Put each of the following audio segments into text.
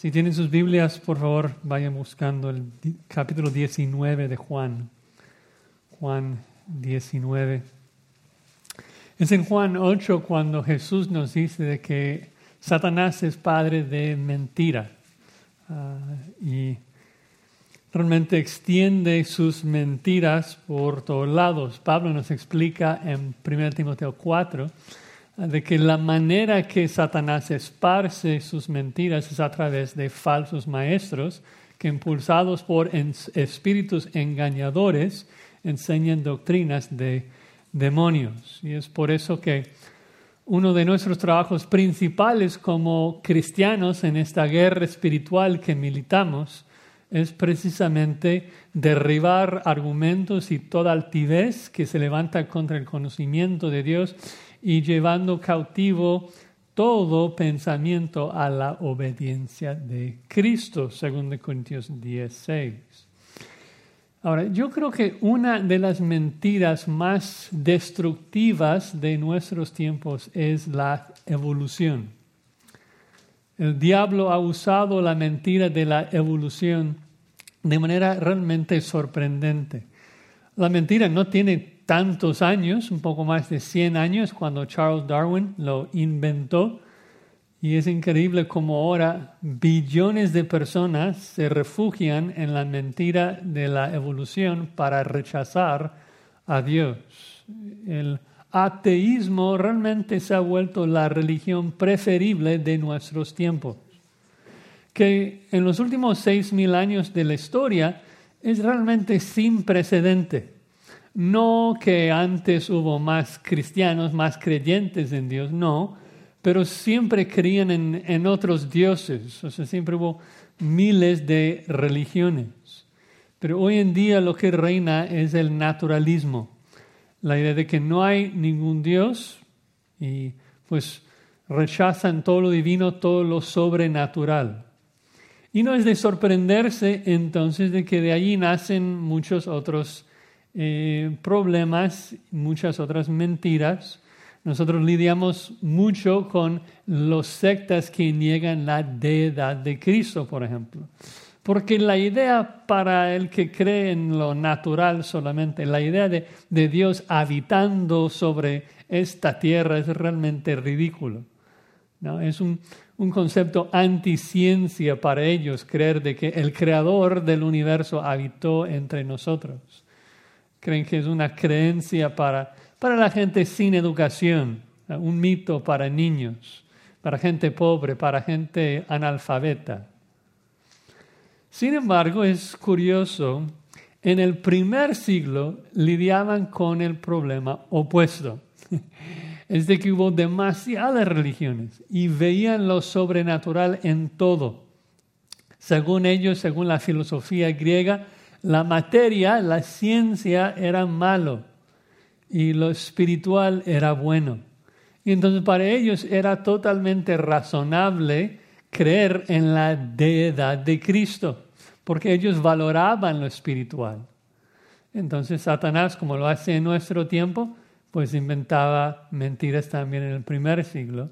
Si tienen sus Biblias, por favor, vayan buscando el capítulo 19 de Juan. Juan 19. Es en Juan 8 cuando Jesús nos dice de que Satanás es padre de mentira ah, y realmente extiende sus mentiras por todos lados. Pablo nos explica en 1 Timoteo 4 de que la manera que Satanás esparce sus mentiras es a través de falsos maestros que impulsados por espíritus engañadores enseñan doctrinas de demonios. Y es por eso que uno de nuestros trabajos principales como cristianos en esta guerra espiritual que militamos es precisamente derribar argumentos y toda altivez que se levanta contra el conocimiento de Dios y llevando cautivo todo pensamiento a la obediencia de Cristo, según de Corintios 16. Ahora, yo creo que una de las mentiras más destructivas de nuestros tiempos es la evolución. El diablo ha usado la mentira de la evolución de manera realmente sorprendente. La mentira no tiene tantos años, un poco más de 100 años, cuando Charles Darwin lo inventó. Y es increíble cómo ahora billones de personas se refugian en la mentira de la evolución para rechazar a Dios. El ateísmo realmente se ha vuelto la religión preferible de nuestros tiempos, que en los últimos seis años de la historia es realmente sin precedente. No que antes hubo más cristianos, más creyentes en Dios, no, pero siempre creían en, otros dioses, o sea, siempre hubo miles de religiones. Pero hoy en día lo que reina es el naturalismo, la idea de que no hay ningún Dios y pues rechazan todo lo divino, todo lo sobrenatural. Y no es de sorprenderse entonces de que de allí nacen muchos otros eh, problemas, muchas otras mentiras. Nosotros lidiamos mucho con los sectas que niegan la deidad de Cristo, por ejemplo. Porque la idea para el que cree en lo natural solamente, la idea de, Dios habitando sobre esta tierra es realmente ridículo. ¿no? Es un, un concepto anticiencia para ellos creer de que el creador del universo habitó entre nosotros creen que es una creencia para, para la gente sin educación, un mito para niños, para gente pobre, para gente analfabeta. Sin embargo, es curioso, en el primer siglo lidiaban con el problema opuesto. Es de que hubo demasiadas religiones y veían lo sobrenatural en todo. Según ellos, según la filosofía griega, la materia, la ciencia era malo y lo espiritual era bueno. Y entonces para ellos era totalmente razonable creer en la deidad de Cristo, porque ellos valoraban lo espiritual. Entonces Satanás, como lo hace en nuestro tiempo, pues inventaba mentiras también en el primer siglo.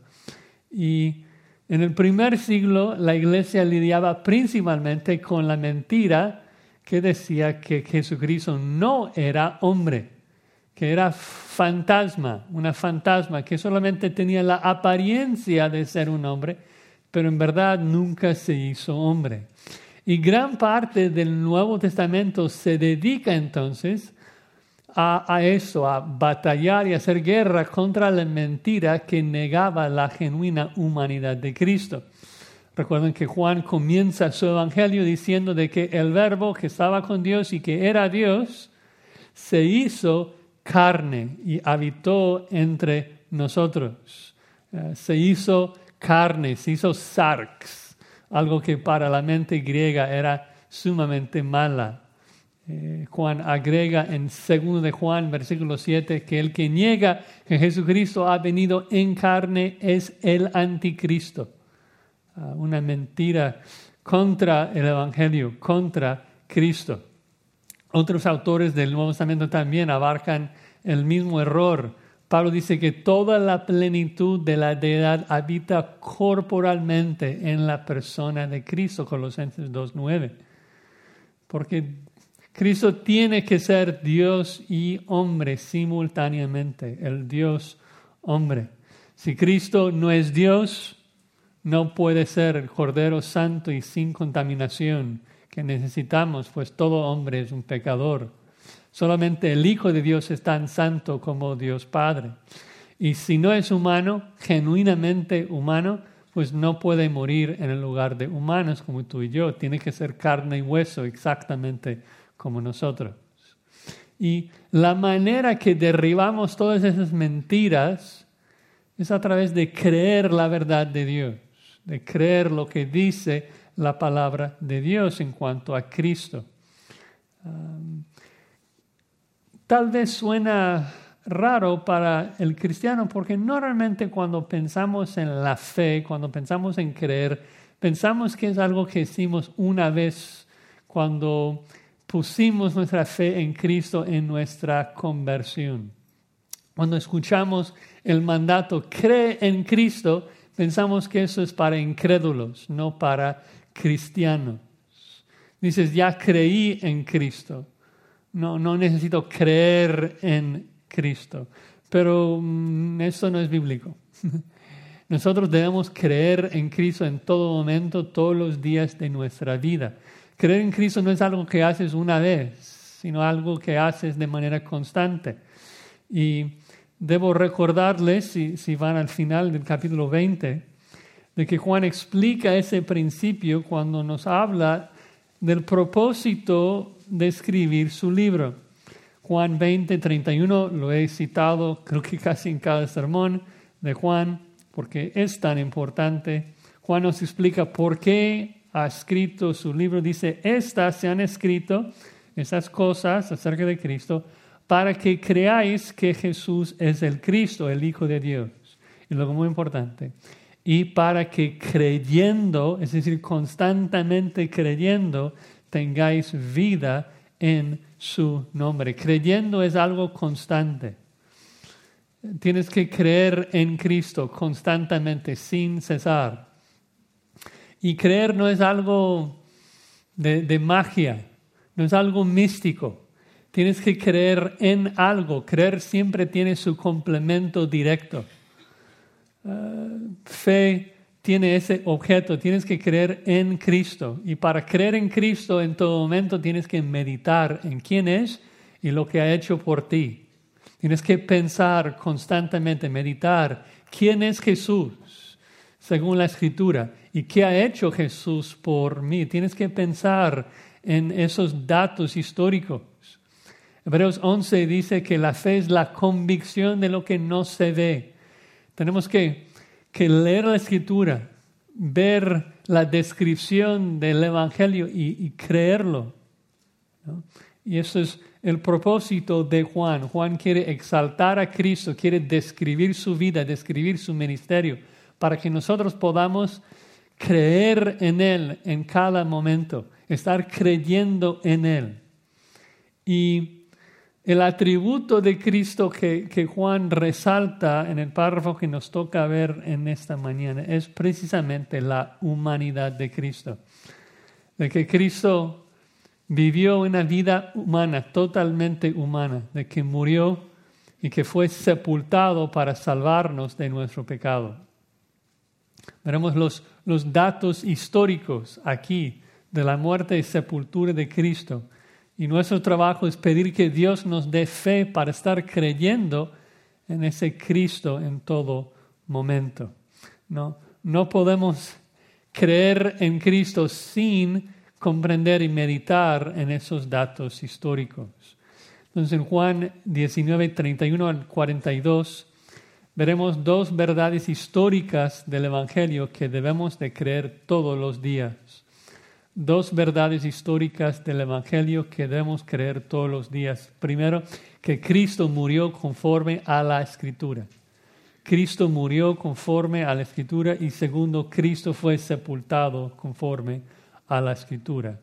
Y en el primer siglo la iglesia lidiaba principalmente con la mentira que decía que Jesucristo no era hombre, que era fantasma, una fantasma que solamente tenía la apariencia de ser un hombre, pero en verdad nunca se hizo hombre. Y gran parte del Nuevo Testamento se dedica entonces a, a, eso, a batallar y hacer guerra contra la mentira que negaba la genuina humanidad de Cristo. Recuerden que Juan comienza su evangelio diciendo de que el verbo que estaba con Dios y que era Dios se hizo carne y habitó entre nosotros. Eh, se hizo carne, se hizo sarx, algo que para la mente griega era sumamente mala. Eh, Juan agrega en 2 de Juan, versículo 7, que el que niega que Jesucristo ha venido en carne es el anticristo una mentira contra el Evangelio, contra Cristo. Otros autores del Nuevo Testamento también abarcan el mismo error Pablo dice que toda la plenitud de la deidad habita corporalmente en la persona de Cristo, Colosenses 2.9. Porque Cristo tiene que ser Dios y hombre simultáneamente, el Dios hombre. Si Cristo no es Dios, no puede ser el Cordero Santo y sin contaminación que necesitamos, pues todo hombre es un pecador. Solamente el Hijo de Dios es tan santo como Dios Padre. Y si no es humano, genuinamente humano, pues no puede morir en el lugar de humanos como tú y yo. Tiene que ser carne y hueso exactamente como nosotros. Y la manera que derribamos todas esas mentiras es a través de creer la verdad de Dios, de creer lo que dice la palabra de Dios en cuanto a Cristo. tal vez suena raro para el cristiano porque normalmente cuando pensamos en la fe, cuando pensamos en creer, pensamos que es algo que hicimos una vez cuando pusimos nuestra fe en Cristo en nuestra conversión. Cuando escuchamos el mandato, cree en Cristo, pensamos que eso es para incrédulos, no para cristianos. Dices, ya creí en Cristo. No, no necesito creer en Cristo. Pero mm, eso no es bíblico. Nosotros debemos creer en Cristo en todo momento, todos los días de nuestra vida. Creer en Cristo no es algo que haces una vez, sino algo que haces de manera constante. Y debo recordarles, si, van al final del capítulo 20, de que Juan explica ese principio cuando nos habla del propósito de escribir su libro. Juan 20, 31, lo he citado creo que casi en cada sermón de Juan, porque es tan importante. Juan nos explica por qué ha escrito su libro. Dice, estas se han escrito, esas cosas acerca de Cristo, para que creáis que Jesús es el Cristo, el Hijo de Dios. Y luego muy importante, y para que creyendo, es decir, constantemente creyendo, tengáis vida en su nombre. Creyendo es algo constante. Tienes que creer en Cristo constantemente, sin cesar. Y creer no es algo de, de magia, no es algo místico. Tienes que creer en algo. Creer siempre tiene su complemento directo. Uh, fe tiene ese objeto, tienes que creer en Cristo. Y para creer en Cristo en todo momento tienes que meditar en quién es y lo que ha hecho por ti. Tienes que pensar constantemente, meditar quién es Jesús según la escritura y qué ha hecho Jesús por mí. Tienes que pensar en esos datos históricos. Hebreos 11 dice que la fe es la convicción de lo que no se ve. Tenemos que, leer la escritura, ver la descripción del Evangelio y, creerlo. Y eso es el propósito de Juan. Juan quiere exaltar a Cristo, quiere describir su vida, describir su ministerio, para que nosotros podamos creer en Él en cada momento, estar creyendo en Él. Y el atributo de Cristo que, Juan resalta en el párrafo que nos toca ver en esta mañana es precisamente la humanidad de Cristo. De que Cristo vivió una vida humana, totalmente humana, de que murió y que fue sepultado para salvarnos de nuestro pecado. Veremos los, datos históricos aquí de la muerte y sepultura de Cristo y nuestro trabajo es pedir que Dios nos dé fe para estar creyendo en ese Cristo en todo momento. No, no podemos creer en Cristo sin comprender y meditar en esos datos históricos. Entonces en Juan 19, 31 al 42 veremos dos verdades históricas del Evangelio que debemos de creer todos los días dos verdades históricas del Evangelio que debemos creer todos los días. Primero, que Cristo murió conforme a la Escritura. Cristo murió conforme a la Escritura y segundo, Cristo fue sepultado conforme a la Escritura.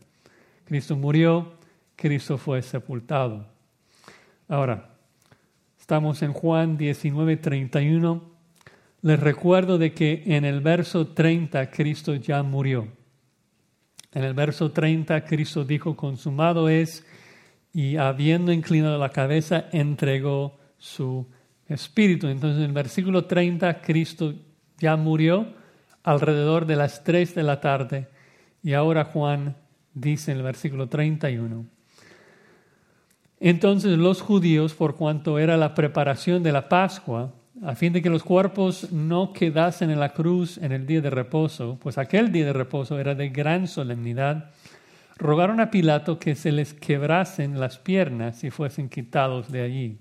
Cristo murió, Cristo fue sepultado. Ahora, Estamos en Juan 19, 31. Les recuerdo de que en el verso 30 Cristo ya murió. En el verso 30 Cristo dijo, consumado es, y habiendo inclinado la cabeza, entregó su espíritu. Entonces en el versículo 30 Cristo ya murió alrededor de las 3 de la tarde. Y ahora Juan dice en el versículo 31. Entonces los judíos, por cuanto era la preparación de la Pascua, a fin de que los cuerpos no quedasen en la cruz en el día de reposo, pues aquel día de reposo era de gran solemnidad, rogaron a Pilato que se les quebrasen las piernas y fuesen quitados de allí.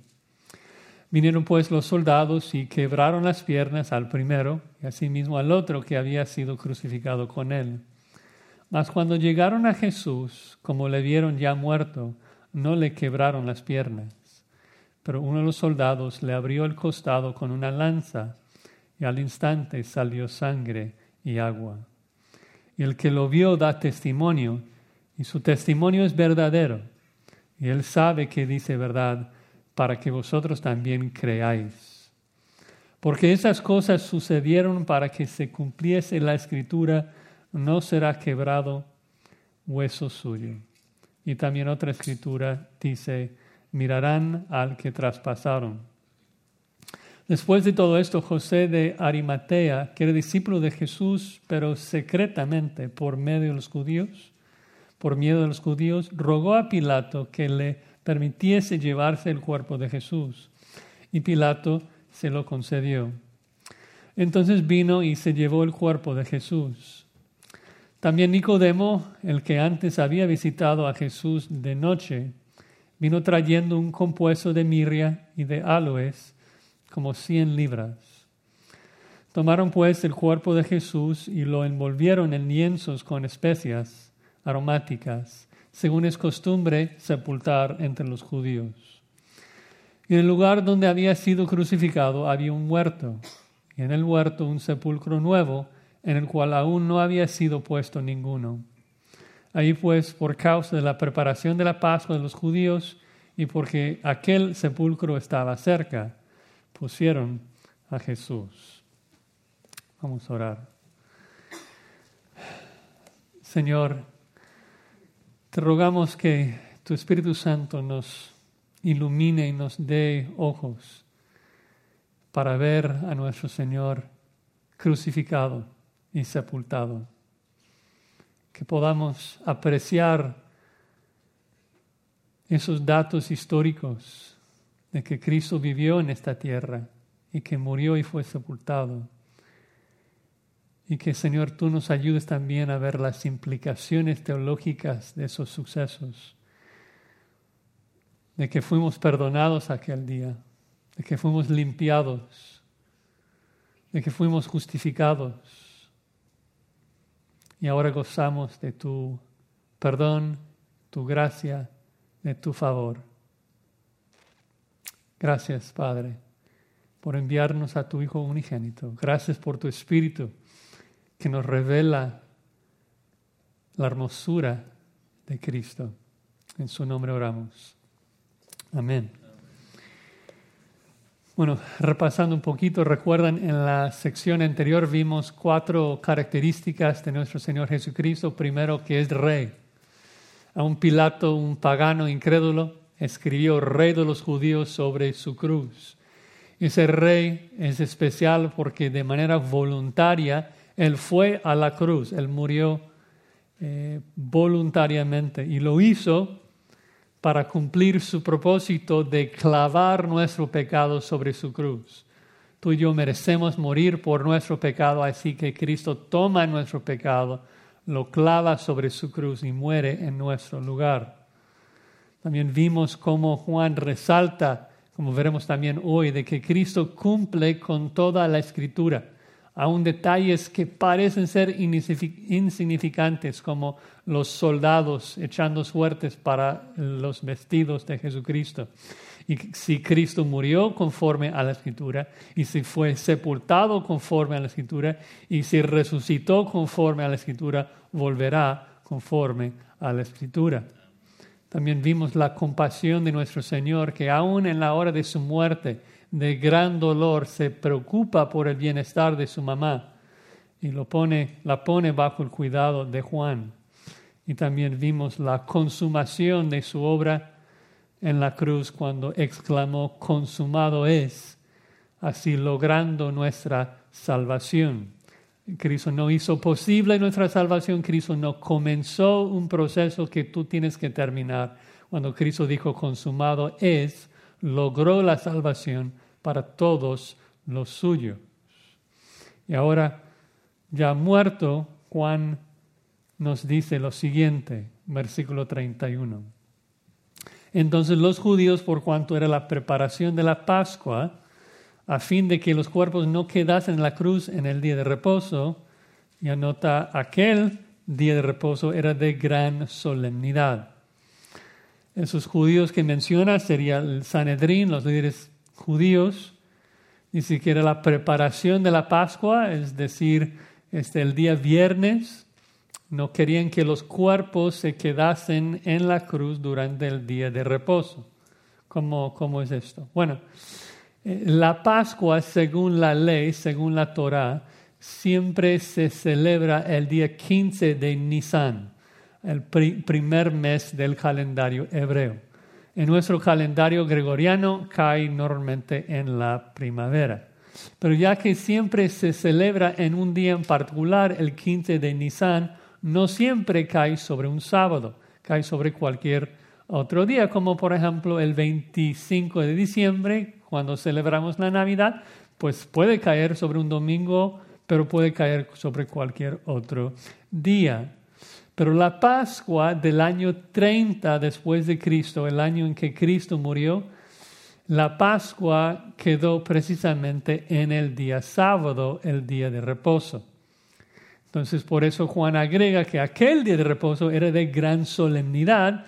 Vinieron pues los soldados y quebraron las piernas al primero y asimismo al otro que había sido crucificado con él. Mas cuando llegaron a Jesús, como le vieron ya muerto, no le quebraron las piernas. Pero uno de los soldados le abrió el costado con una lanza y al instante salió sangre y agua. Y el que lo vio da testimonio y su testimonio es verdadero. Y él sabe que dice verdad para que vosotros también creáis. Porque esas cosas sucedieron para que se cumpliese la escritura, no será quebrado hueso suyo. Y también otra escritura dice, mirarán al que traspasaron. Después de todo esto, José de Arimatea, que era discípulo de Jesús, pero secretamente por medio de los judíos, por miedo de los judíos, rogó a Pilato que le permitiese llevarse el cuerpo de Jesús. Y Pilato se lo concedió. Entonces vino y se llevó el cuerpo de Jesús. También Nicodemo, el que antes había visitado a Jesús de noche, vino trayendo un compuesto de mirria y de aloes, como cien libras. Tomaron pues el cuerpo de Jesús y lo envolvieron en lienzos con especias aromáticas, según es costumbre sepultar entre los judíos. Y en el lugar donde había sido crucificado había un huerto, y en el huerto un sepulcro nuevo, en el cual aún no había sido puesto ninguno. Ahí pues, por causa de la preparación de la Pascua de los judíos y porque aquel sepulcro estaba cerca, pusieron a Jesús. Vamos a orar. Señor, te rogamos que tu Espíritu Santo nos ilumine y nos dé ojos para ver a nuestro Señor crucificado y sepultado que podamos apreciar esos datos históricos de que Cristo vivió en esta tierra y que murió y fue sepultado. Y que Señor tú nos ayudes también a ver las implicaciones teológicas de esos sucesos, de que fuimos perdonados aquel día, de que fuimos limpiados, de que fuimos justificados y ahora gozamos de tu perdón, tu gracia, de tu favor. Gracias, Padre, por enviarnos a tu Hijo unigénito. Gracias por tu Espíritu que nos revela la hermosura de Cristo. En su nombre oramos. Amén. Bueno, repasando un poquito, recuerdan en la sección anterior vimos cuatro características de nuestro Señor Jesucristo. Primero, que es rey. A un Pilato, un pagano incrédulo, escribió rey de los judíos sobre su cruz. Ese rey es especial porque de manera voluntaria él fue a la cruz, él murió eh, voluntariamente y lo hizo para cumplir su propósito de clavar nuestro pecado sobre su cruz. Tú y yo merecemos morir por nuestro pecado, así que Cristo toma nuestro pecado, lo clava sobre su cruz y muere en nuestro lugar. También vimos cómo Juan resalta, como veremos también hoy, de que Cristo cumple con toda la escritura aún detalles que parecen ser insignificantes, como los soldados echando suertes para los vestidos de Jesucristo. Y si Cristo murió conforme a la Escritura, y si fue sepultado conforme a la Escritura, y si resucitó conforme a la Escritura, volverá conforme a la Escritura. También vimos la compasión de nuestro Señor, que aún en la hora de su muerte, de gran dolor, se preocupa por el bienestar de su mamá y lo pone, la pone bajo el cuidado de Juan. Y también vimos la consumación de su obra en la cruz cuando exclamó, consumado es, así logrando nuestra salvación. Cristo no hizo posible nuestra salvación, Cristo no comenzó un proceso que tú tienes que terminar. Cuando Cristo dijo consumado es, logró la salvación para todos los suyos. Y ahora, ya muerto, Juan nos dice lo siguiente, versículo 31. Entonces los judíos, por cuanto era la preparación de la Pascua, a fin de que los cuerpos no quedasen en la cruz en el día de reposo, y anota aquel día de reposo era de gran solemnidad. Esos judíos que menciona sería el Sanedrín, los líderes judíos, ni siquiera la preparación de la Pascua, es decir, este, el día viernes, no querían que los cuerpos se quedasen en la cruz durante el día de reposo. ¿Cómo, cómo es esto? Bueno, la Pascua, según la ley, según la Torah, siempre se celebra el día 15 de Nisan, el primer mes del calendario hebreo. En nuestro calendario gregoriano cae normalmente en la primavera. Pero ya que siempre se celebra en un día en particular, el 15 de Nisan, no siempre cae sobre un sábado, cae sobre cualquier otro día, como por ejemplo el 25 de diciembre, cuando celebramos la Navidad, pues puede caer sobre un domingo, pero puede caer sobre cualquier otro día. Pero la Pascua del año 30 después de Cristo, el año en que Cristo murió, la Pascua quedó precisamente en el día sábado, el día de reposo. Entonces, por eso Juan agrega que aquel día de reposo era de gran solemnidad,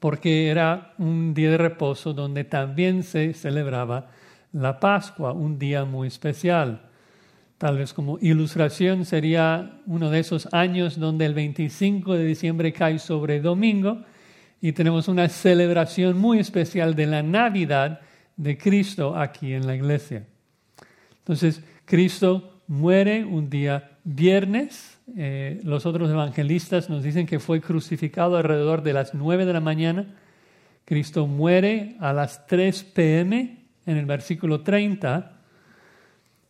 porque era un día de reposo donde también se celebraba la Pascua, un día muy especial. Tal vez como ilustración sería uno de esos años donde el 25 de diciembre cae sobre domingo y tenemos una celebración muy especial de la Navidad de Cristo aquí en la iglesia. Entonces, Cristo muere un día viernes eh, los otros evangelistas nos dicen que fue crucificado alrededor de las 9 de la mañana. Cristo muere a las 3 pm en el versículo 30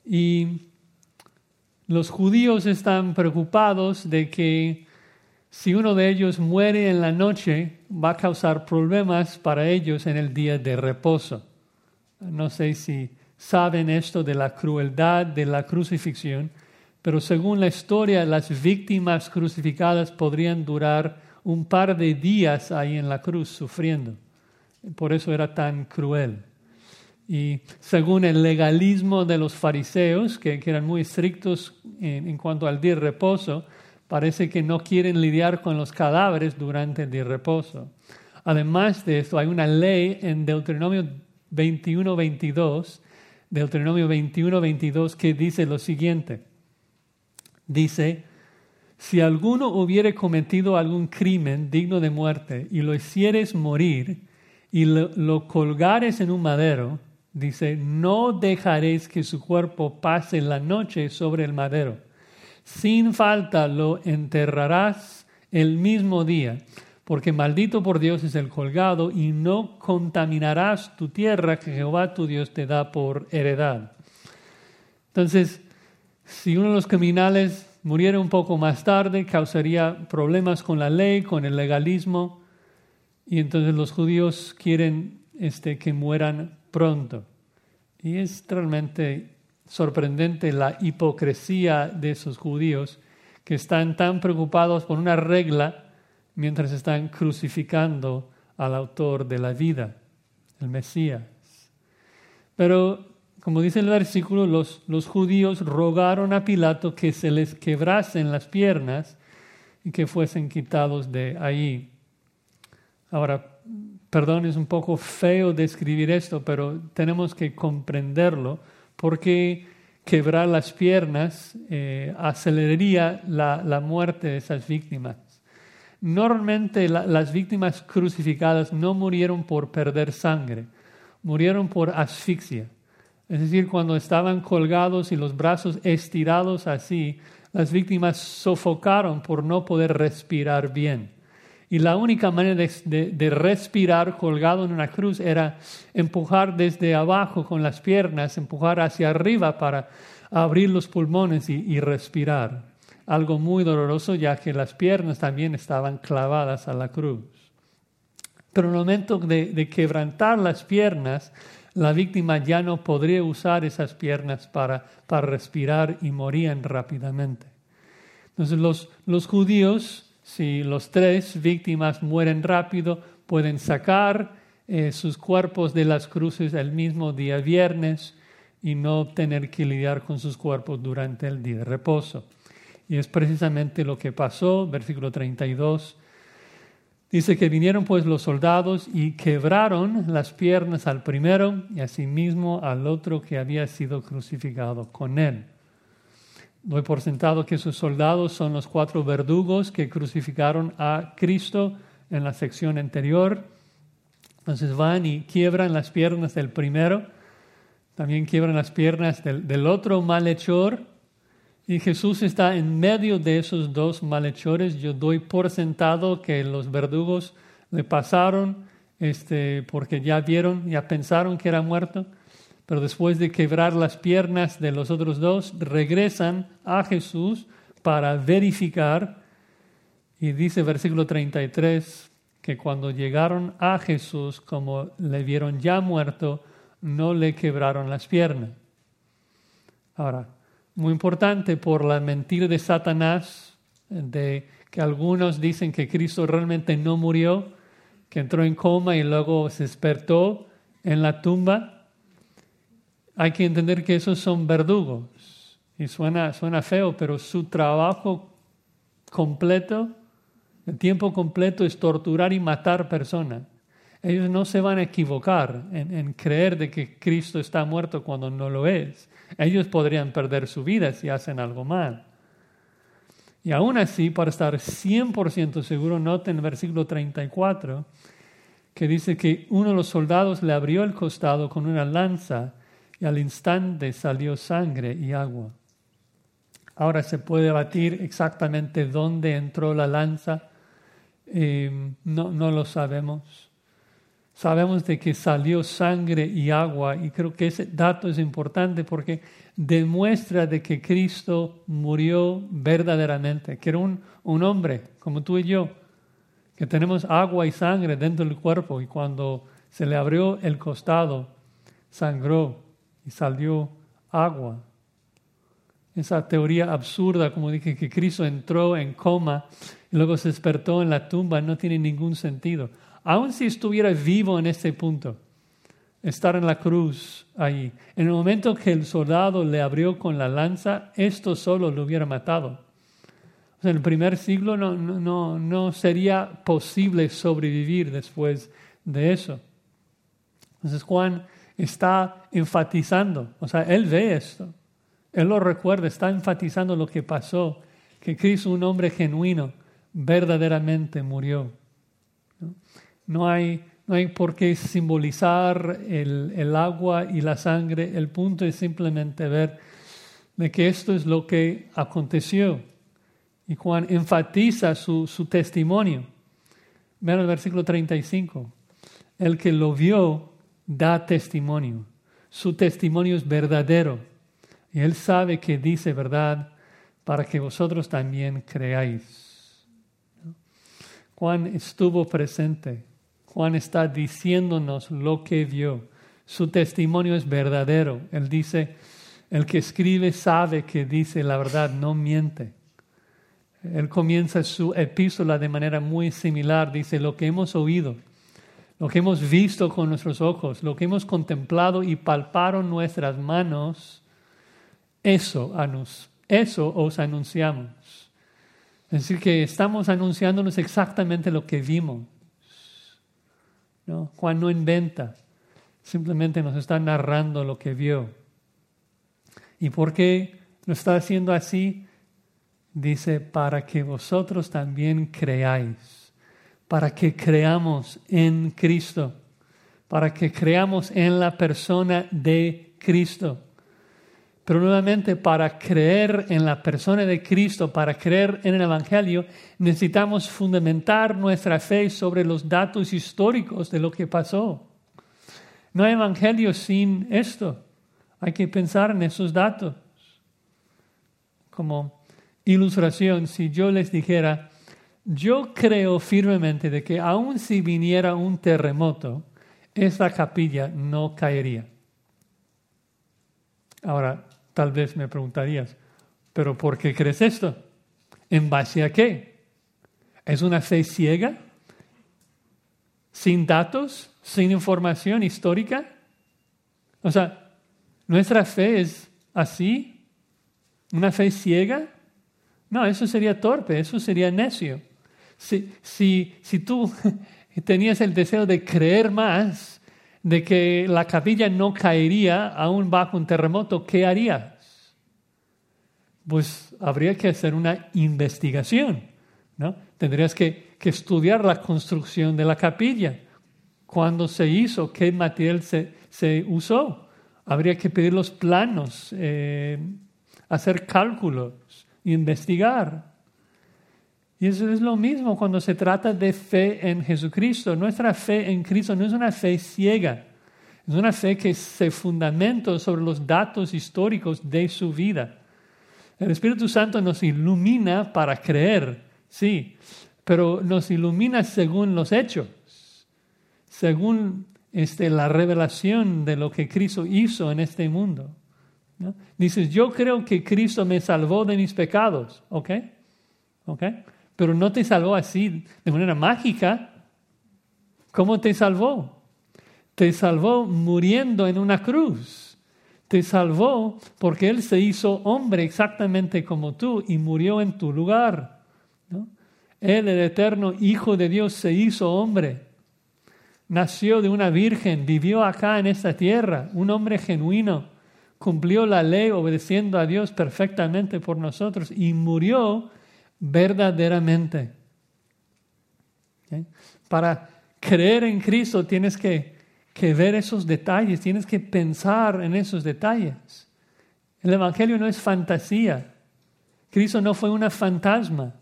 y los judíos están preocupados de que si uno de ellos muere en la noche va a causar problemas para ellos en el día de reposo. No sé si saben esto de la crueldad de la crucifixión pero según la historia, las víctimas crucificadas podrían durar un par de días ahí en la cruz sufriendo. Por eso era tan cruel. Y según el legalismo de los fariseos, que, eran muy estrictos en, cuanto al día de reposo, parece que no quieren lidiar con los cadáveres durante el día de reposo. Además de esto, hay una ley en Deuteronomio 21-22, Deuteronomio 21-22, que dice lo siguiente dice, si alguno hubiere cometido algún crimen digno de muerte y lo hicieres morir y lo, colgares en un madero, dice, no dejaréis que su cuerpo pase la noche sobre el madero. Sin falta lo enterrarás el mismo día, porque maldito por Dios es el colgado y no contaminarás tu tierra que Jehová tu Dios te da por heredad. Entonces, si uno de los criminales muriera un poco más tarde, causaría problemas con la ley, con el legalismo, y entonces los judíos quieren este, que mueran pronto. Y es realmente sorprendente la hipocresía de esos judíos que están tan preocupados por una regla mientras están crucificando al autor de la vida, el Mesías. Pero como dice el versículo, los, los judíos rogaron a Pilato que se les quebrasen las piernas y que fuesen quitados de ahí. Ahora, perdón, es un poco feo describir esto, pero tenemos que comprenderlo porque quebrar las piernas eh, aceleraría la, la muerte de esas víctimas. normalmente las víctimas crucificadas no murieron por perder sangre, murieron por asfixia. Es decir, cuando estaban colgados y los brazos estirados así, las víctimas sofocaron por no poder respirar bien. Y la única manera de, respirar colgado en una cruz era empujar desde abajo con las piernas, empujar hacia arriba para abrir los pulmones y, respirar. Algo muy doloroso ya que las piernas también estaban clavadas a la cruz. Pero en el momento de, quebrantar las piernas, la víctima ya no podría usar esas piernas para, para respirar y morían rápidamente. Entonces los, los judíos si los tres víctimas mueren rápido, pueden sacar eh, sus cuerpos de las cruces el mismo día viernes y no tener que lidiar con sus cuerpos durante el día de reposo. Y es precisamente lo que pasó, versículo 32. Dice que vinieron pues los soldados y quebraron las piernas al primero y asimismo al otro que había sido crucificado con él. Doy por sentado que sus soldados son los cuatro verdugos que crucificaron a Cristo en la sección anterior. Entonces van y quiebran las piernas del primero, también quiebran las piernas del, otro malhechor. Y Jesús está en medio de esos dos malhechores. Yo doy por sentado que los verdugos le pasaron este, porque ya vieron, ya pensaron que era muerto pero después de quebrar las piernas de los otros dos, regresan a Jesús para verificar. Y dice versículo 33 que cuando llegaron a Jesús, como le vieron ya muerto, no le quebraron las piernas. Ahora, muy importante por la mentira de Satanás, de que algunos dicen que Cristo realmente no murió, que entró en coma y luego se despertó en la tumba hay que entender que esos son verdugos. Y suena, suena feo, pero su trabajo completo, el tiempo completo es torturar y matar personas. Ellos no se van a equivocar en, creer de que Cristo está muerto cuando no lo es. Ellos podrían perder su vida si hacen algo mal. Y aún así, para estar 100% seguro, noten el versículo 34 que dice que uno de los soldados le abrió el costado con una lanza y al instante salió sangre y agua. Ahora se puede batir exactamente dónde entró la lanza, eh, no, no lo sabemos. Sabemos de que salió sangre y agua y creo que ese dato es importante porque demuestra de que Cristo murió verdaderamente, que era un, un hombre como tú y yo, que tenemos agua y sangre dentro del cuerpo y cuando se le abrió el costado, sangró y salió agua. Esa teoría absurda, como dije, que Cristo entró en coma y luego se despertó en la tumba, no tiene ningún sentido. Aun si estuviera vivo en ese punto, estar en la cruz ahí, en el momento que el soldado le abrió con la lanza, esto solo lo hubiera matado. en el primer siglo no, no, no sería posible sobrevivir después de eso. Entonces Juan está enfatizando, o sea, él ve esto, él lo recuerda, está enfatizando lo que pasó, que Cristo, un hombre genuino, verdaderamente murió. No, hay, no hay por qué simbolizar el, el, agua y la sangre, el punto es simplemente ver de que esto es lo que aconteció. Y Juan enfatiza su, su testimonio. Vean el versículo 35. El que lo vio da testimonio. Su testimonio es verdadero. Y Él sabe que dice verdad para que vosotros también creáis. Juan estuvo presente. Juan está diciéndonos lo que vio. Su testimonio es verdadero. Él dice, el que escribe sabe que dice la verdad, no miente. Él comienza su epístola de manera muy similar. Dice, lo que hemos oído lo que hemos visto con nuestros ojos, lo que hemos contemplado y palparon nuestras manos, eso, eso os anunciamos. Es decir, que estamos anunciándonos exactamente lo que vimos. ¿no? Juan no inventa, simplemente nos está narrando lo que vio. ¿Y por qué lo está haciendo así? dice, para que vosotros también creáis, para que creamos en Cristo, para que creamos en la persona de Cristo. Pero nuevamente, para creer en la persona de Cristo, para creer en el Evangelio, necesitamos fundamentar nuestra fe sobre los datos históricos de lo que pasó. No hay Evangelio sin esto. Hay que pensar en esos datos. Como ilustración, si yo les dijera, yo creo firmemente de que aun si viniera un terremoto, esta capilla no caería. Ahora, tal vez me preguntarías, ¿pero por qué crees esto? ¿En base a qué? ¿Es una fe ciega? ¿Sin datos? ¿Sin información histórica? O sea, ¿nuestra fe es así? ¿Una fe ciega? No, eso sería torpe, eso sería necio. Si, si, si tú tenías el deseo de creer más, de que la capilla no caería aún bajo un terremoto, ¿qué harías? Pues habría que hacer una investigación, ¿no? Tendrías que, estudiar la construcción de la capilla, cuándo se hizo, qué material se, usó. Habría que pedir los planos, eh, hacer cálculos, investigar. Y eso es lo mismo cuando se trata de fe en Jesucristo. Nuestra fe en Cristo no es una fe ciega, es una fe que se fundamenta sobre los datos históricos de su vida. El Espíritu Santo nos ilumina para creer, sí, pero nos ilumina según los hechos, según este, la revelación de lo que Cristo hizo en este mundo. Dices, yo creo que Cristo me salvó de mis pecados, ¿ok? ¿Ok? Pero no te salvó así, de manera mágica. ¿Cómo te salvó? Te salvó muriendo en una cruz. Te salvó porque Él se hizo hombre exactamente como tú y murió en tu lugar. Él, el eterno Hijo de Dios, se hizo hombre. Nació de una virgen, vivió acá en esta tierra, un hombre genuino cumplió la ley obedeciendo a Dios perfectamente por nosotros y murió verdaderamente. Para creer en Cristo tienes que, que ver esos detalles, tienes que pensar en esos detalles. El Evangelio no es fantasía. Cristo no fue una fantasma.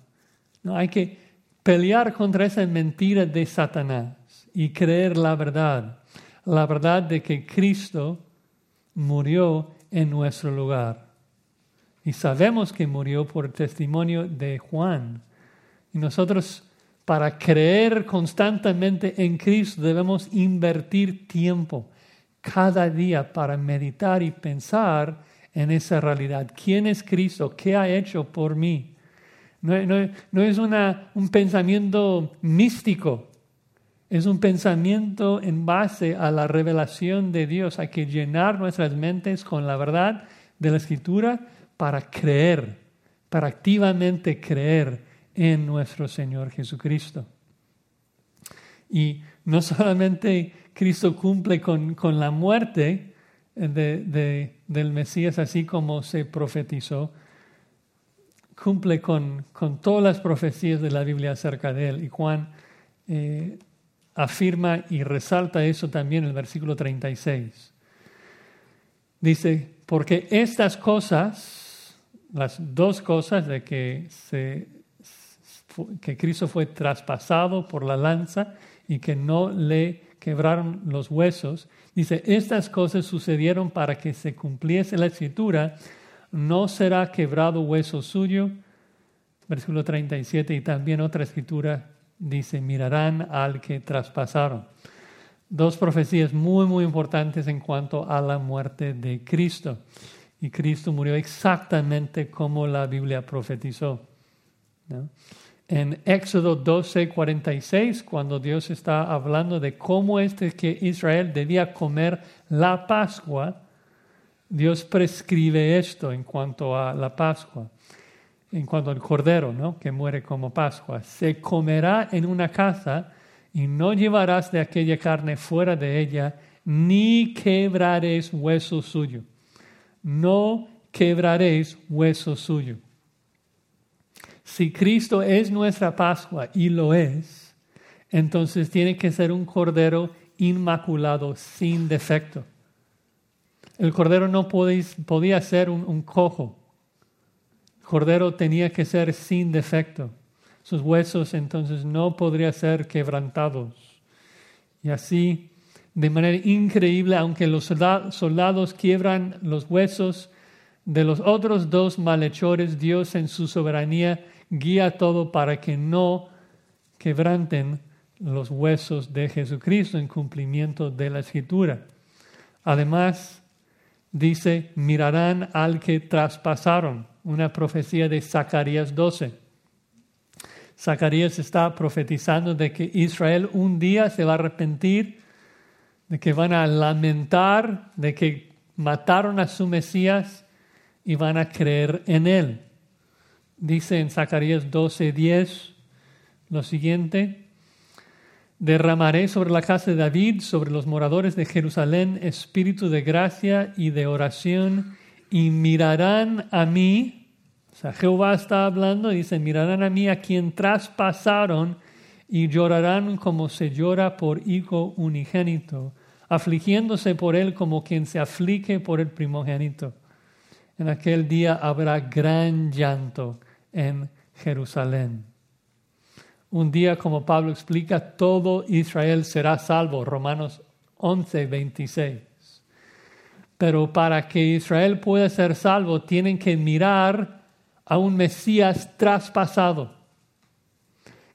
No, hay que pelear contra esa mentira de Satanás y creer la verdad. La verdad de que Cristo murió en nuestro lugar. Y sabemos que murió por testimonio de Juan. Y nosotros, para creer constantemente en Cristo, debemos invertir tiempo cada día para meditar y pensar en esa realidad. ¿Quién es Cristo? ¿Qué ha hecho por mí? No, no es una, un pensamiento místico, es un pensamiento en base a la revelación de Dios. Hay que llenar nuestras mentes con la verdad de la Escritura para creer, para activamente creer en nuestro Señor Jesucristo. Y no solamente Cristo cumple con, la muerte del Mesías así como se profetizó, cumple con, todas las profecías de la Biblia acerca de él. Y Juan eh, afirma y resalta eso también en el versículo 36. Dice, porque estas cosas, las dos cosas de que, que Cristo fue traspasado por la lanza y que no le quebraron los huesos, dice, estas cosas sucedieron para que se cumpliese la escritura, no será quebrado hueso suyo. Versículo 37 y también otra escritura dice, mirarán al que traspasaron. Dos profecías muy, muy importantes en cuanto a la muerte de Cristo. Y Cristo murió exactamente como la Biblia profetizó. En Éxodo 12, 46, cuando Dios está hablando de cómo es que Israel debía comer la Pascua, Dios prescribe esto en cuanto a la Pascua en cuanto al cordero, ¿no? que muere como Pascua, se comerá en una casa y no llevarás de aquella carne fuera de ella, ni quebraréis hueso suyo. No quebraréis hueso suyo. si Cristo es nuestra Pascua y lo es, entonces tiene que ser un cordero inmaculado, sin defecto. El cordero no podía ser un, cojo. El cordero tenía que ser sin defecto. Sus huesos entonces no podrían ser quebrantados. Y así, de manera increíble, aunque los soldados quiebran los huesos de los otros dos malhechores, Dios en su soberanía guía todo para que no quebranten los huesos de Jesucristo en cumplimiento de la escritura. Además, dice, mirarán al que traspasaron, una profecía de Zacarías 12. Zacarías está profetizando de que Israel un día se va a arrepentir, de que van a lamentar, de que mataron a su Mesías y van a creer en él. Dice en Zacarías 12:10 lo siguiente, Derramaré sobre la casa de David, sobre los moradores de Jerusalén, espíritu de gracia y de oración, y mirarán a mí. O sea, Jehová está hablando dice, mirarán a mí a quien traspasaron y llorarán como se llora por hijo unigénito, afligiéndose por él como quien se aflige por el primogénito. En aquel día habrá gran llanto en Jerusalén. Un día, como Pablo explica, todo Israel será salvo, Romanos 11, 26. Pero para que Israel pueda ser salvo, tienen que mirar a un Mesías traspasado,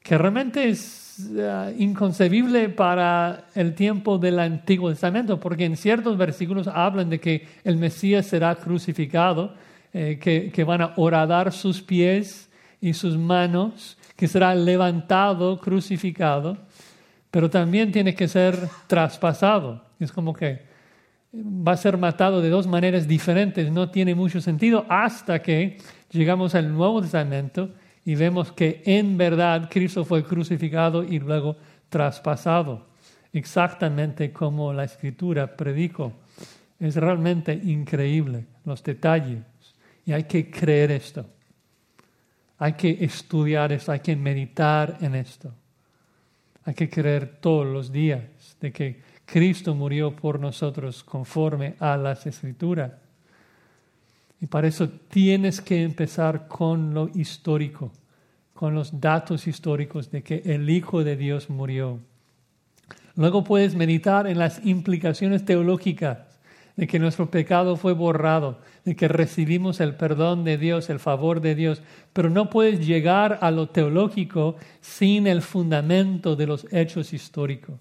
que realmente es eh, inconcebible para el tiempo del Antiguo Testamento, porque en ciertos versículos hablan de que el Mesías será crucificado, eh, que, que van a horadar sus pies y sus manos, que será levantado, crucificado, pero también tiene que ser traspasado. Es como que va a ser matado de dos maneras diferentes, no tiene mucho sentido hasta que llegamos al Nuevo Testamento y vemos que en verdad Cristo fue crucificado y luego traspasado, exactamente como la Escritura predicó. Es realmente increíble los detalles y hay que creer esto. Hay que estudiar esto, hay que meditar en esto. Hay que creer todos los días de que Cristo murió por nosotros conforme a las escrituras. Y para eso tienes que empezar con lo histórico, con los datos históricos de que el Hijo de Dios murió. Luego puedes meditar en las implicaciones teológicas de que nuestro pecado fue borrado, de que recibimos el perdón de Dios, el favor de Dios, pero no puedes llegar a lo teológico sin el fundamento de los hechos históricos.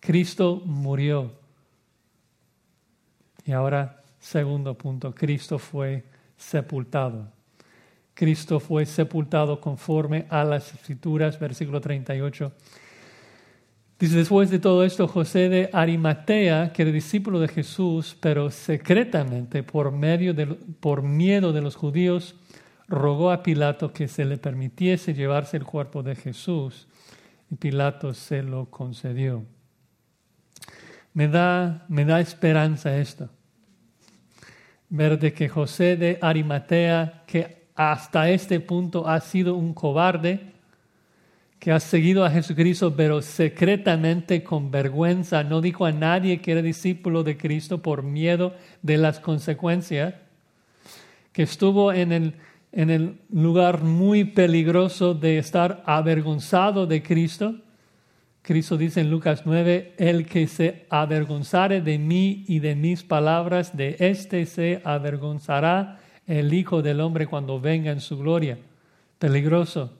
Cristo murió. Y ahora, segundo punto, Cristo fue sepultado. Cristo fue sepultado conforme a las escrituras, versículo 38. Dice, después de todo esto, José de Arimatea, que era discípulo de Jesús, pero secretamente por, medio de, por miedo de los judíos, rogó a Pilato que se le permitiese llevarse el cuerpo de Jesús. Y Pilato se lo concedió. Me da, me da esperanza esto. Ver de que José de Arimatea, que hasta este punto ha sido un cobarde, que ha seguido a Jesucristo, pero secretamente con vergüenza, no dijo a nadie que era discípulo de Cristo por miedo de las consecuencias, que estuvo en el, en el lugar muy peligroso de estar avergonzado de Cristo. Cristo dice en Lucas 9, el que se avergonzare de mí y de mis palabras, de éste se avergonzará el Hijo del Hombre cuando venga en su gloria. Peligroso.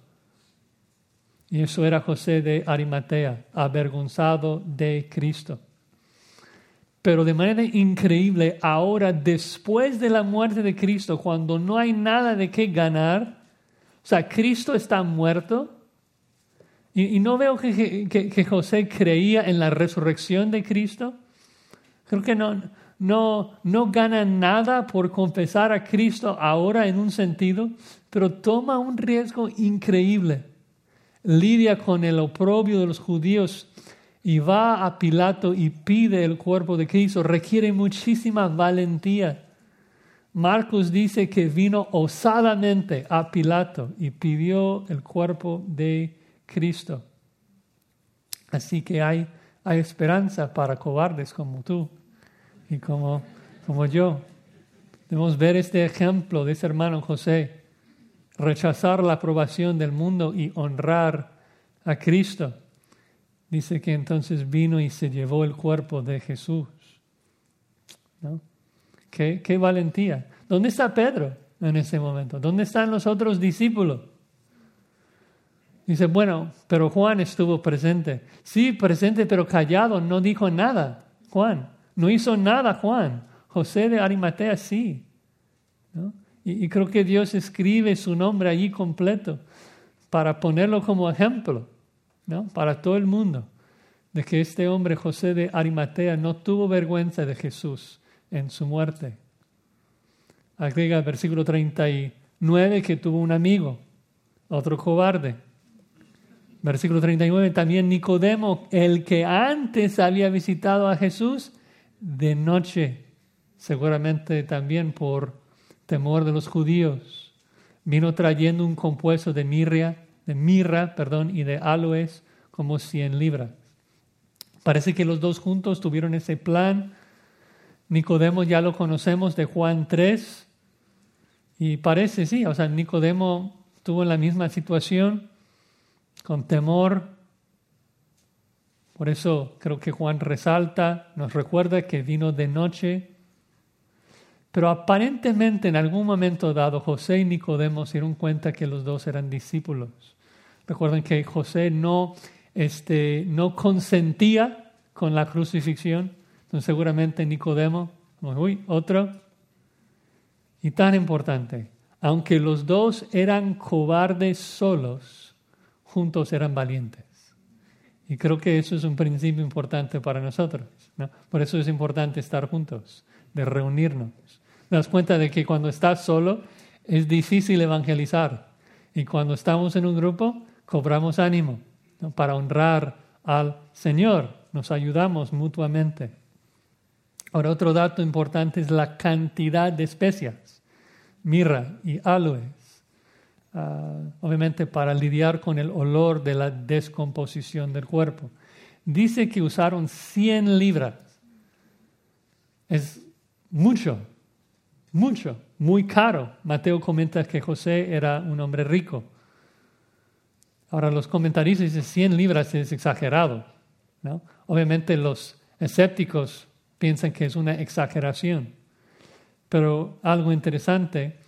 Y eso era José de Arimatea, avergonzado de Cristo. Pero de manera increíble, ahora después de la muerte de Cristo, cuando no hay nada de qué ganar, o sea, Cristo está muerto, y, no veo que, que, José creía en la resurrección de Cristo. Creo que no, no, no gana nada por confesar a Cristo ahora en un sentido, pero toma un riesgo increíble lidia con el oprobio de los judíos y va a Pilato y pide el cuerpo de Cristo, requiere muchísima valentía. Marcos dice que vino osadamente a Pilato y pidió el cuerpo de Cristo. Así que hay, hay esperanza para cobardes como tú y como, como yo. Debemos ver este ejemplo de ese hermano José, rechazar la aprobación del mundo y honrar a Cristo. Dice que entonces vino y se llevó el cuerpo de Jesús. ¿No? Qué, qué valentía. ¿Dónde está Pedro en ese momento? ¿Dónde están los otros discípulos? Dice, bueno, pero Juan estuvo presente. Sí, presente, pero callado, no dijo nada. Juan, no hizo nada Juan. José de Arimatea sí. Y, creo que Dios escribe su nombre allí completo para ponerlo como ejemplo para todo el mundo de que este hombre José de Arimatea no tuvo vergüenza de Jesús en su muerte. Agrega el versículo 39 que tuvo un amigo, otro cobarde. Versículo 39, también Nicodemo, el que antes había visitado a Jesús de noche, seguramente también por temor de los judíos, vino trayendo un compuesto de mirra, de mirra, perdón, y de aloes como 100 libras. Parece que los dos juntos tuvieron ese plan Nicodemo ya lo conocemos de Juan 3 y parece, sí, o sea, Nicodemo tuvo la misma situación con temor. Por eso creo que Juan resalta, nos recuerda que vino de noche. Pero aparentemente en algún momento dado José y Nicodemo se dieron cuenta que los dos eran discípulos. Recuerden que José no, este, no consentía con la crucifixión. Entonces seguramente Nicodemo, uy, otro. Y tan importante, aunque los dos eran cobardes solos, juntos eran valientes. Y creo que eso es un principio importante para nosotros. Por eso es importante estar juntos, de reunirnos. Te das cuenta de que cuando estás solo es difícil evangelizar. Y cuando estamos en un grupo, cobramos ánimo para honrar al Señor. Nos ayudamos mutuamente. Ahora, otro dato importante es la cantidad de especias, mirra y aloes, ah, obviamente para lidiar con el olor de la descomposición del cuerpo. Dice que usaron 100 libras. Es mucho, mucho, muy caro. Mateo comenta que José era un hombre rico. Ahora los comentaristas dicen 100 libras es exagerado. ¿no? Obviamente los escépticos piensan que es una exageración. Pero algo interesante,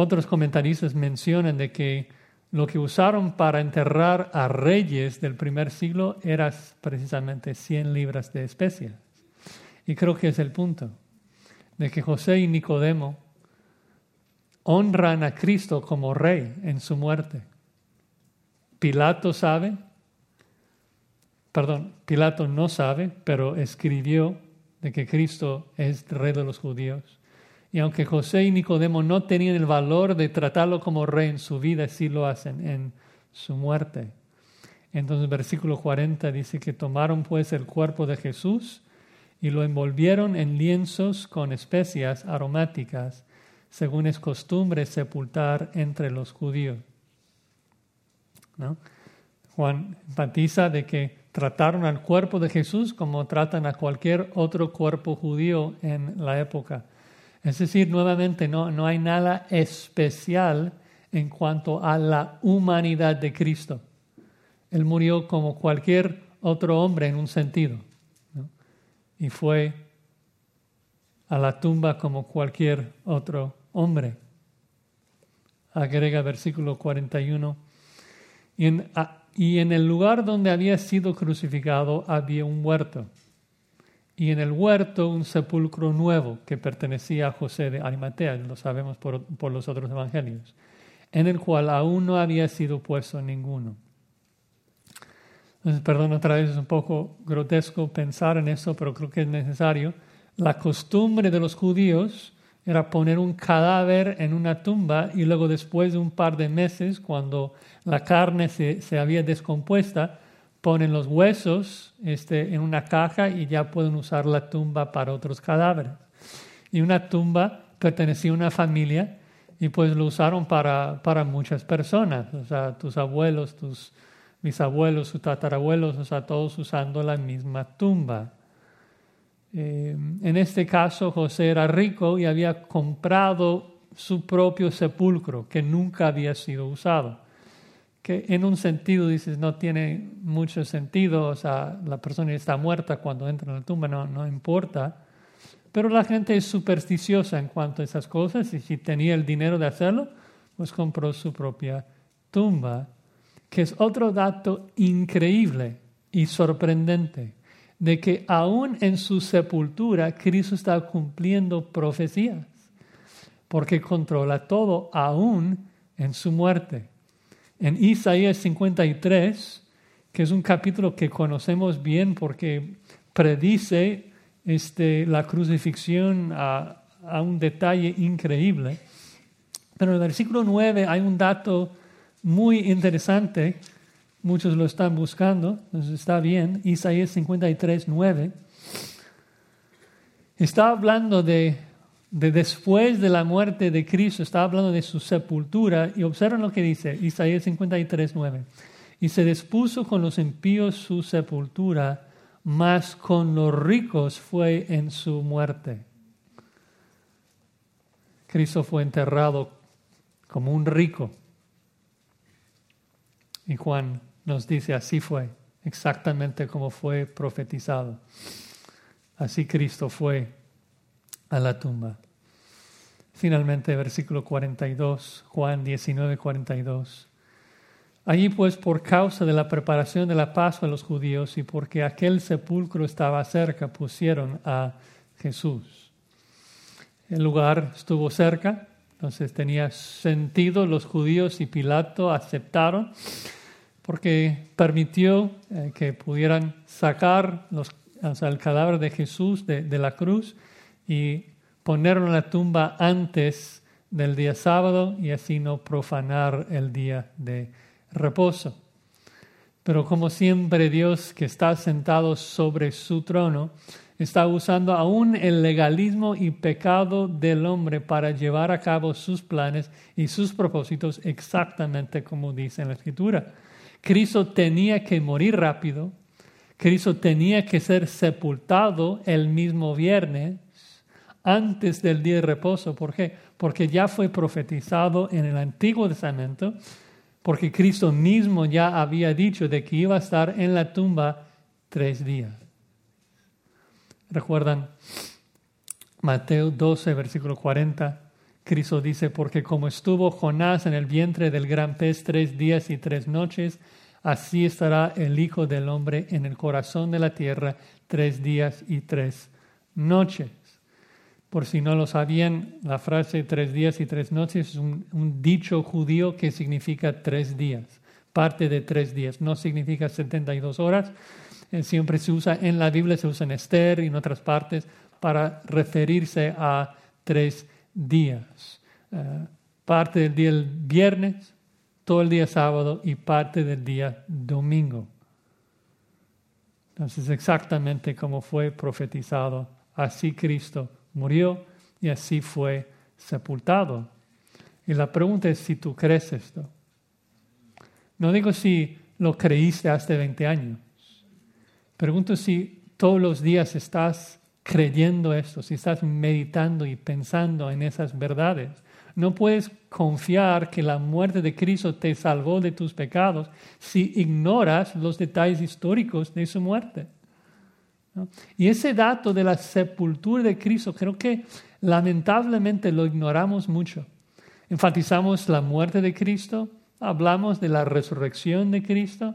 otros comentaristas mencionan de que lo que usaron para enterrar a reyes del primer siglo era precisamente 100 libras de especias. Y creo que es el punto, de que José y Nicodemo honran a Cristo como rey en su muerte. Pilato sabe, perdón, Pilato no sabe, pero escribió de que Cristo es rey de los judíos. Y aunque José y Nicodemo no tenían el valor de tratarlo como rey en su vida, sí lo hacen en su muerte. Entonces, versículo 40 dice que tomaron pues el cuerpo de Jesús y lo envolvieron en lienzos con especias aromáticas, según es costumbre sepultar entre los judíos. Juan enfatiza de que trataron al cuerpo de Jesús como tratan a cualquier otro cuerpo judío en la época. Es decir, nuevamente no, no hay nada especial en cuanto a la humanidad de Cristo. Él murió como cualquier otro hombre en un sentido y fue a la tumba como cualquier otro hombre. Agrega versículo 41. Y en, y en el lugar donde había sido crucificado había un huerto. Y en el huerto un sepulcro nuevo que pertenecía a José de Arimatea, lo sabemos por, por los otros evangelios, en el cual aún no había sido puesto ninguno. Entonces, perdón, otra vez es un poco grotesco pensar en eso, pero creo que es necesario. La costumbre de los judíos era poner un cadáver en una tumba y luego después de un par de meses, cuando la carne se, se había descompuesta, ponen los huesos este, en una caja y ya pueden usar la tumba para otros cadáveres. Y una tumba pertenecía a una familia y pues lo usaron para, para muchas personas, o sea, tus abuelos, tus tus tatarabuelos, o sea, todos usando la misma tumba. Eh, en este caso, José era rico y había comprado su propio sepulcro que nunca había sido usado. Que en un sentido dices no tiene mucho sentido, o sea, la persona está muerta cuando entra en la tumba, no, no importa. Pero la gente es supersticiosa en cuanto a esas cosas y si tenía el dinero de hacerlo, pues compró su propia tumba, que es otro dato increíble y sorprendente de que aún en su sepultura Cristo está cumpliendo profecías, porque controla todo aún en su muerte. En Isaías 53, que es un capítulo que conocemos bien porque predice este, la crucifixión a, un detalle increíble, pero en el versículo 9 hay un dato muy interesante Muchos lo están buscando, entonces está bien. Isaías 53, 9. Está hablando de, de, después de la muerte de Cristo, está hablando de su sepultura. Y observen lo que dice Isaías 53, 9. Y se dispuso con los impíos su sepultura, mas con los ricos fue en su muerte. Cristo fue enterrado como un rico. Y Juan nos dice, así fue, exactamente como fue profetizado. Así Cristo fue a la tumba. Finalmente, versículo 42, Juan 19, 42. Allí pues por causa de la preparación de la Pascua a los judíos y porque aquel sepulcro estaba cerca, pusieron a Jesús. El lugar estuvo cerca, entonces tenía sentido, los judíos y Pilato aceptaron porque permitió eh, que pudieran sacar los, el cadáver de Jesús de, de, la cruz y ponerlo en la tumba antes del día sábado y así no profanar el día de reposo. Pero como siempre Dios que está sentado sobre su trono, está usando aún el legalismo y pecado del hombre para llevar a cabo sus planes y sus propósitos exactamente como dice en la Escritura. Cristo tenía que morir rápido, Cristo tenía que ser sepultado el mismo viernes antes del día de reposo. ¿Por qué? Porque ya fue profetizado en el Antiguo Testamento, porque Cristo mismo ya había dicho de que iba a estar en la tumba tres días. ¿Recuerdan? Mateo 12, versículo 40. Cristo dice, porque como estuvo Jonás en el vientre del gran pez tres días y tres noches, así estará el Hijo del Hombre en el corazón de la tierra tres días y tres noches. Por si no lo sabían, la frase tres días y tres noches es un, dicho judío que significa tres días, parte de tres días, no significa 72 horas. Eh, siempre se usa en la Biblia, se usa en Esther y en otras partes para referirse a tres días. Eh, parte del día del viernes, todo el día sábado y parte del día domingo. Entonces, exactamente como fue profetizado, así Cristo murió y así fue sepultado. Y la pregunta es si tú crees esto. No digo si lo creíste hace 20 años. Pregunto si todos los días estás creyendo esto, si estás meditando y pensando en esas verdades. No puedes confiar que la muerte de Cristo te salvó de tus pecados si ignoras los detalles históricos de su muerte. Y ese dato de la sepultura de Cristo creo que lamentablemente lo ignoramos mucho. Enfatizamos la muerte de Cristo, hablamos de la resurrección de Cristo,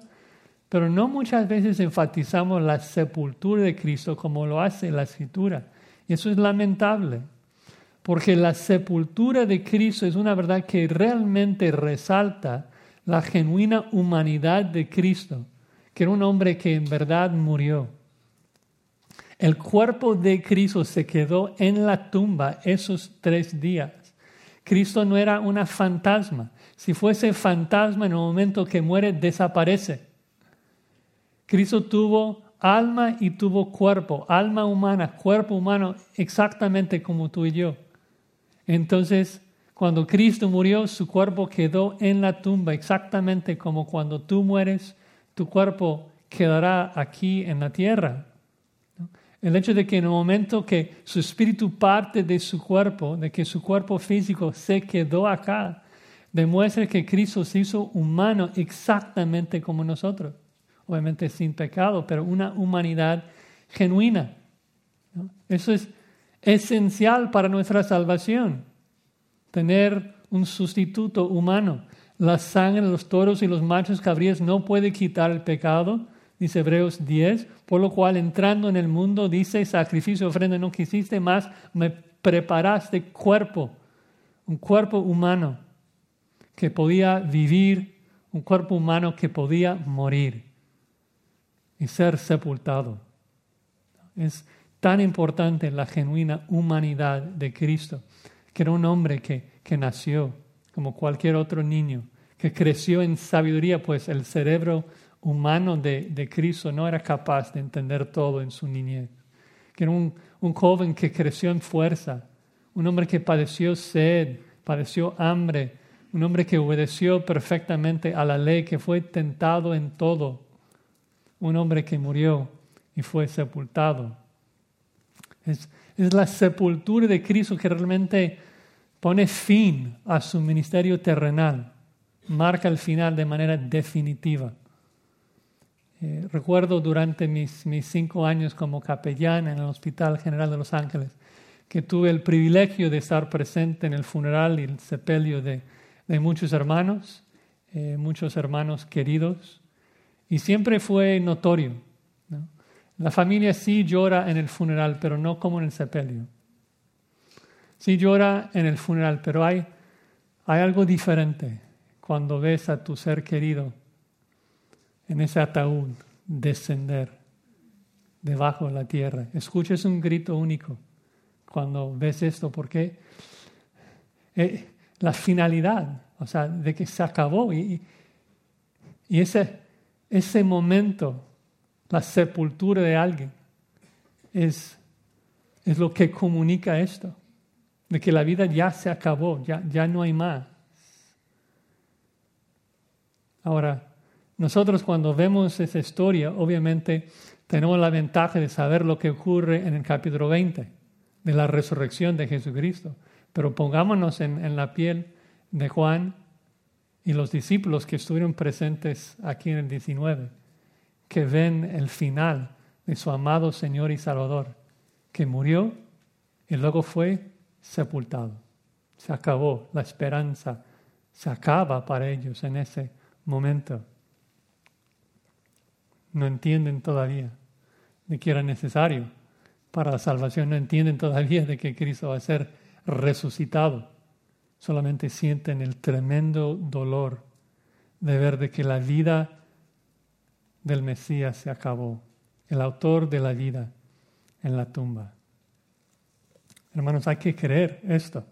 pero no muchas veces enfatizamos la sepultura de Cristo como lo hace la Escritura. Y eso es lamentable, porque la sepultura de Cristo es una verdad que realmente resalta la genuina humanidad de Cristo, que era un hombre que en verdad murió. El cuerpo de Cristo se quedó en la tumba esos tres días. Cristo no era una fantasma. Si fuese fantasma en el momento que muere, desaparece. Cristo tuvo alma y tuvo cuerpo, alma humana, cuerpo humano, exactamente como tú y yo. Entonces, cuando Cristo murió, su cuerpo quedó en la tumba, exactamente como cuando tú mueres, tu cuerpo quedará aquí en la tierra. El hecho de que en el momento que su espíritu parte de su cuerpo, de que su cuerpo físico se quedó acá, demuestra que Cristo se hizo humano exactamente como nosotros. Obviamente sin pecado, pero una humanidad genuina. Eso es esencial para nuestra salvación, tener un sustituto humano. La sangre de los toros y los machos cabríos no puede quitar el pecado, dice Hebreos 10, por lo cual entrando en el mundo, dice, sacrificio, ofrenda, no quisiste más, me preparaste cuerpo, un cuerpo humano que podía vivir, un cuerpo humano que podía morir y ser sepultado. Es tan importante la genuina humanidad de Cristo, que era un hombre que, que nació como cualquier otro niño, que creció en sabiduría, pues el cerebro humano de, de, Cristo no era capaz de entender todo en su niñez. Que era un, un joven que creció en fuerza, un hombre que padeció sed, padeció hambre, un hombre que obedeció perfectamente a la ley, que fue tentado en todo, un hombre que murió y fue sepultado. Es, es la sepultura de Cristo que realmente pone fin a su ministerio terrenal, marca el final de manera definitiva. Eh, recuerdo durante mis, mis cinco años como capellán en el Hospital General de Los Ángeles que tuve el privilegio de estar presente en el funeral y el sepelio de, de muchos hermanos, eh, muchos hermanos queridos, y siempre fue notorio. La familia sí llora en el funeral, pero no como en el sepelio. Sí llora en el funeral, pero hay, hay algo diferente cuando ves a tu ser querido en ese ataúd descender debajo de la tierra. Escuches un grito único cuando ves esto, porque eh, la finalidad, o sea, de que se acabó y, y ese, ese momento, la sepultura de alguien, es, es lo que comunica esto, de que la vida ya se acabó, ya, ya no hay más. Ahora, nosotros cuando vemos esa historia, obviamente tenemos la ventaja de saber lo que ocurre en el capítulo 20 de la resurrección de Jesucristo. Pero pongámonos en, en la piel de Juan y los discípulos que estuvieron presentes aquí en el 19, que ven el final de su amado Señor y Salvador, que murió y luego fue sepultado. Se acabó la esperanza, se acaba para ellos en ese momento no entienden todavía de que era necesario para la salvación, no entienden todavía de que Cristo va a ser resucitado. Solamente sienten el tremendo dolor de ver de que la vida del Mesías se acabó, el autor de la vida en la tumba. Hermanos, hay que creer esto,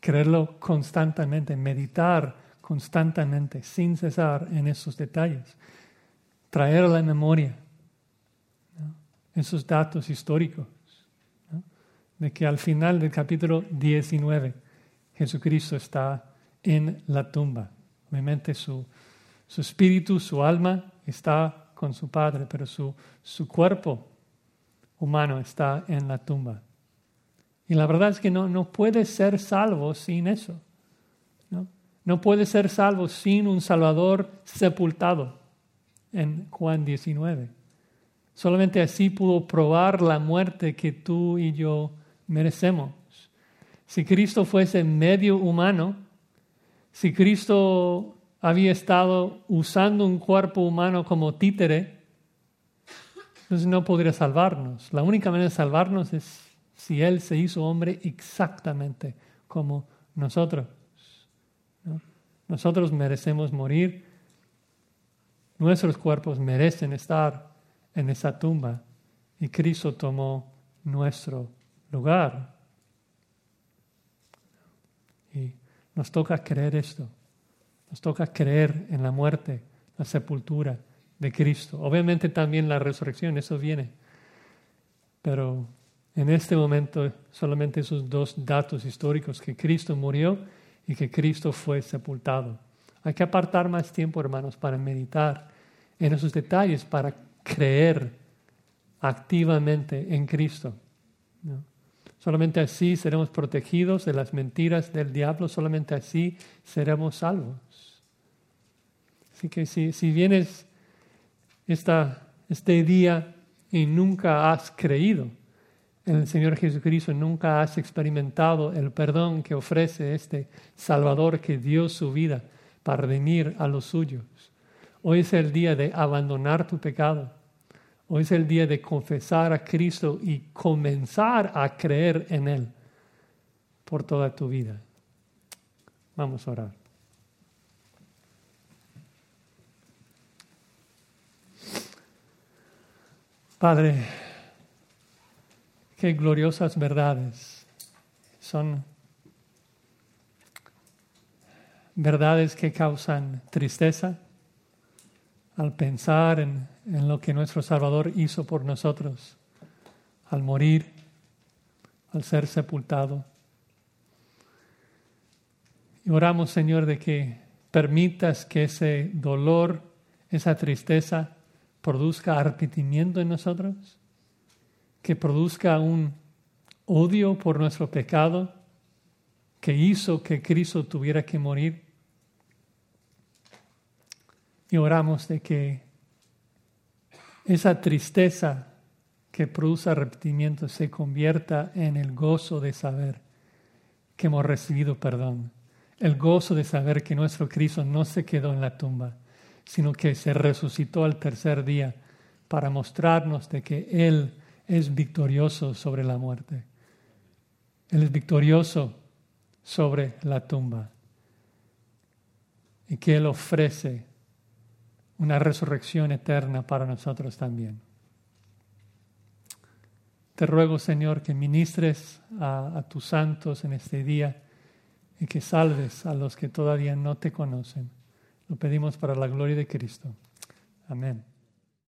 creerlo constantemente, meditar constantemente, sin cesar en esos detalles traer a la memoria esos datos históricos, de que al final del capítulo 19 Jesucristo está en la tumba. Obviamente su, su espíritu, su alma está con su Padre, pero su, su cuerpo humano está en la tumba. Y la verdad es que no, no puede ser salvo sin eso. ¿no? no puede ser salvo sin un Salvador sepultado en Juan 19. Solamente así pudo probar la muerte que tú y yo merecemos. Si Cristo fuese medio humano, si Cristo había estado usando un cuerpo humano como títere, entonces no podría salvarnos. La única manera de salvarnos es si Él se hizo hombre exactamente como nosotros. Nosotros merecemos morir Nuestros cuerpos merecen estar en esa tumba y Cristo tomó nuestro lugar. Y nos toca creer esto. Nos toca creer en la muerte, la sepultura de Cristo. Obviamente también la resurrección, eso viene. Pero en este momento solamente esos dos datos históricos, que Cristo murió y que Cristo fue sepultado. Hay que apartar más tiempo, hermanos, para meditar en esos detalles, para creer activamente en Cristo. Solamente así seremos protegidos de las mentiras del diablo, solamente así seremos salvos. Así que si, si vienes esta, este día y nunca has creído en el Señor Jesucristo, nunca has experimentado el perdón que ofrece este Salvador que dio su vida para redimir a los suyos, hoy es el día de abandonar tu pecado Hoy es el día de confesar a Cristo y comenzar a creer en Él por toda tu vida. Vamos a orar. Padre, qué gloriosas verdades. Son verdades que causan tristeza al pensar en lo que nuestro Salvador hizo por nosotros al morir, al ser sepultado. Y oramos, Señor, de que permitas que ese dolor, esa tristeza, produzca arrepentimiento en nosotros, que produzca un odio por nuestro pecado que hizo que Cristo tuviera que morir. Y oramos de que esa tristeza que produce arrepentimiento se convierta en el gozo de saber que hemos recibido perdón, el gozo de saber que nuestro Cristo no se quedó en la tumba, sino que se resucitó al tercer día para mostrarnos de que Él es victorioso sobre la muerte. Él es victorioso sobre la tumba y que Él ofrece una resurrección eterna para nosotros también. Te ruego, Señor, que ministres a, tus santos en este día y que salves a los que todavía no te conocen. Lo pedimos para la gloria de Cristo. Amén.